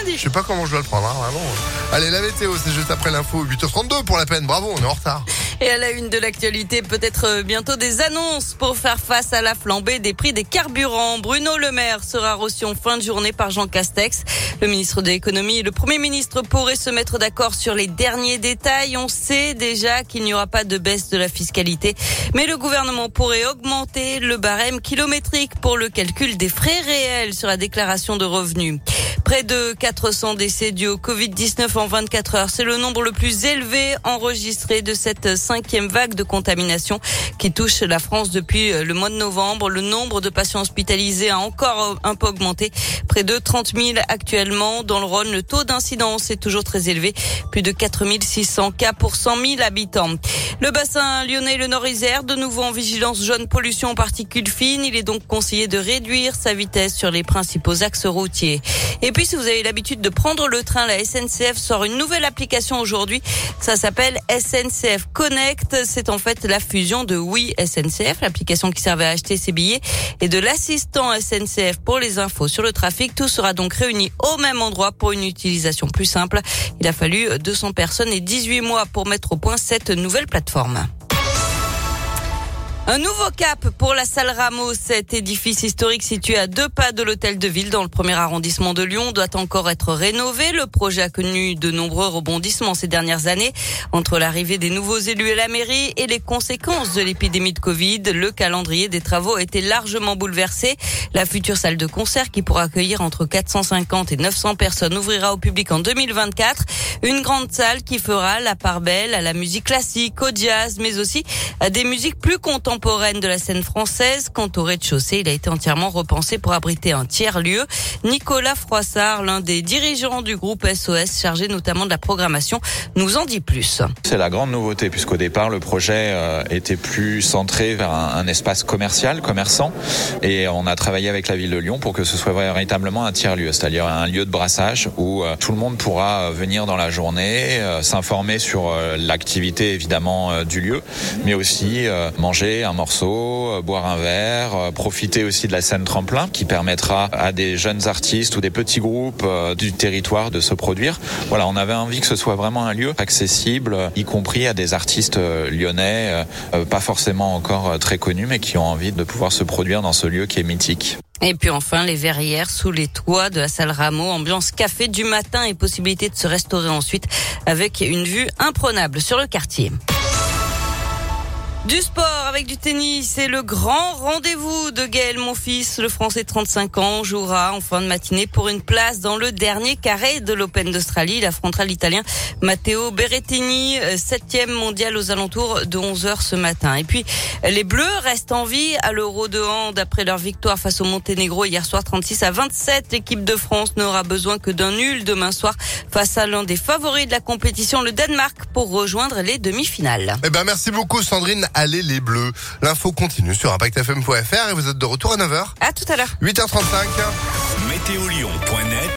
lundi. Je sais pas comment je dois le prendre, hein, vraiment. Allez, la météo, c'est juste après l'info. 8h32 pour la peine. Bravo, on est en retard. Et à la une de l'actualité, peut-être euh, bientôt des annonces pour faire face à la flambée des prix des carburants. Bruno Le Maire sera reçu en fin de journée par Jean Castex. Le ministre de l'économie et le premier ministre pourraient se mettre d'accord sur les derniers détails. On sait déjà qu'il n'y aura pas de baisse de la fiscalité, mais le gouvernement pourrait augmenter le barème kilométrique pour le calcul des frais réels sur la déclaration de revenus. Près de 400 décès dus au Covid-19 en 24 heures. C'est le nombre le plus élevé enregistré de cette cinquième vague de contamination qui touche la France depuis le mois de novembre. Le nombre de patients hospitalisés a encore un peu augmenté. Près de 30 000 actuellement. Dans le Rhône, le taux d'incidence est toujours très élevé. Plus de 4 600 cas pour 100 000 habitants. Le bassin lyonnais, le Nord-Isère, de nouveau en vigilance jaune pollution en particules fines. Il est donc conseillé de réduire sa vitesse sur les principaux axes routiers. Et puis, si vous avez l'habitude de prendre le train, la SNCF sort une nouvelle application aujourd'hui. Ça s'appelle SNCF Connect. C'est en fait la fusion de Oui SNCF, l'application qui servait à acheter ses billets, et de l'assistant SNCF pour les infos sur le trafic. Tout sera donc réuni au même endroit pour une utilisation plus simple. Il a fallu 200 personnes et 18 mois pour mettre au point cette nouvelle plateforme plateformes. Un nouveau cap pour la salle Rameau. Cet édifice historique situé à deux pas de l'hôtel de ville dans le premier arrondissement de Lyon doit encore être rénové. Le projet a connu de nombreux rebondissements ces dernières années. Entre l'arrivée des nouveaux élus et la mairie et les conséquences de l'épidémie de Covid, le calendrier des travaux a été largement bouleversé. La future salle de concert qui pourra accueillir entre 450 et 900 personnes ouvrira au public en 2024. Une grande salle qui fera la part belle à la musique classique, au jazz, mais aussi à des musiques plus contemporaines contemporaine de la scène française. Quant au rez-de-chaussée, il a été entièrement repensé pour abriter un tiers-lieu. Nicolas Froissart, l'un des dirigeants du groupe SOS, chargé notamment de la programmation, nous en dit plus. C'est la grande nouveauté, puisqu'au départ, le projet euh, était plus centré vers un, un, espace commercial, commerçant, et on a travaillé avec la ville de Lyon pour que ce soit véritablement un tiers-lieu, c'est-à-dire un lieu de brassage où euh, tout le monde pourra euh, venir dans la journée, s'informer sur l'activité évidemment du lieu, mais aussi manger un morceau, euh, boire un verre, euh, profiter aussi de la scène tremplin qui permettra à des jeunes artistes ou des petits groupes euh, du territoire de se produire. Voilà, on avait envie que ce soit vraiment un lieu accessible, y compris à des artistes lyonnais, pas forcément encore très connus, mais qui ont envie de pouvoir se produire dans ce lieu qui est mythique. Et puis enfin, les verrières sous les toits de la salle Rameau, ambiance café du matin et possibilité de se restaurer ensuite avec une vue imprenable sur le quartier. Du sport avec du tennis, c'est le grand rendez-vous de Gaël Monfils. Le Français de 35 ans jouera en fin de matinée pour une place dans le dernier carré de l'Open d'Australie. Il affrontera l'Italien Matteo Berrettini, euh, septième mondial aux alentours de 11 heures ce matin. Et puis, les Bleus restent en vie à l'Euro de hand après leur victoire face au Monténégro hier soir 36 à 27. L'équipe de France n'aura besoin que d'un nul demain soir face à l'un des favoris de la compétition, le Danemark, pour rejoindre les demi-finales. Eh ben, merci beaucoup Sandrine allez les bleus. L'info continue sur impactfm.fr et vous êtes de retour à 9h. À tout à l'heure. 8h35. Météolion.net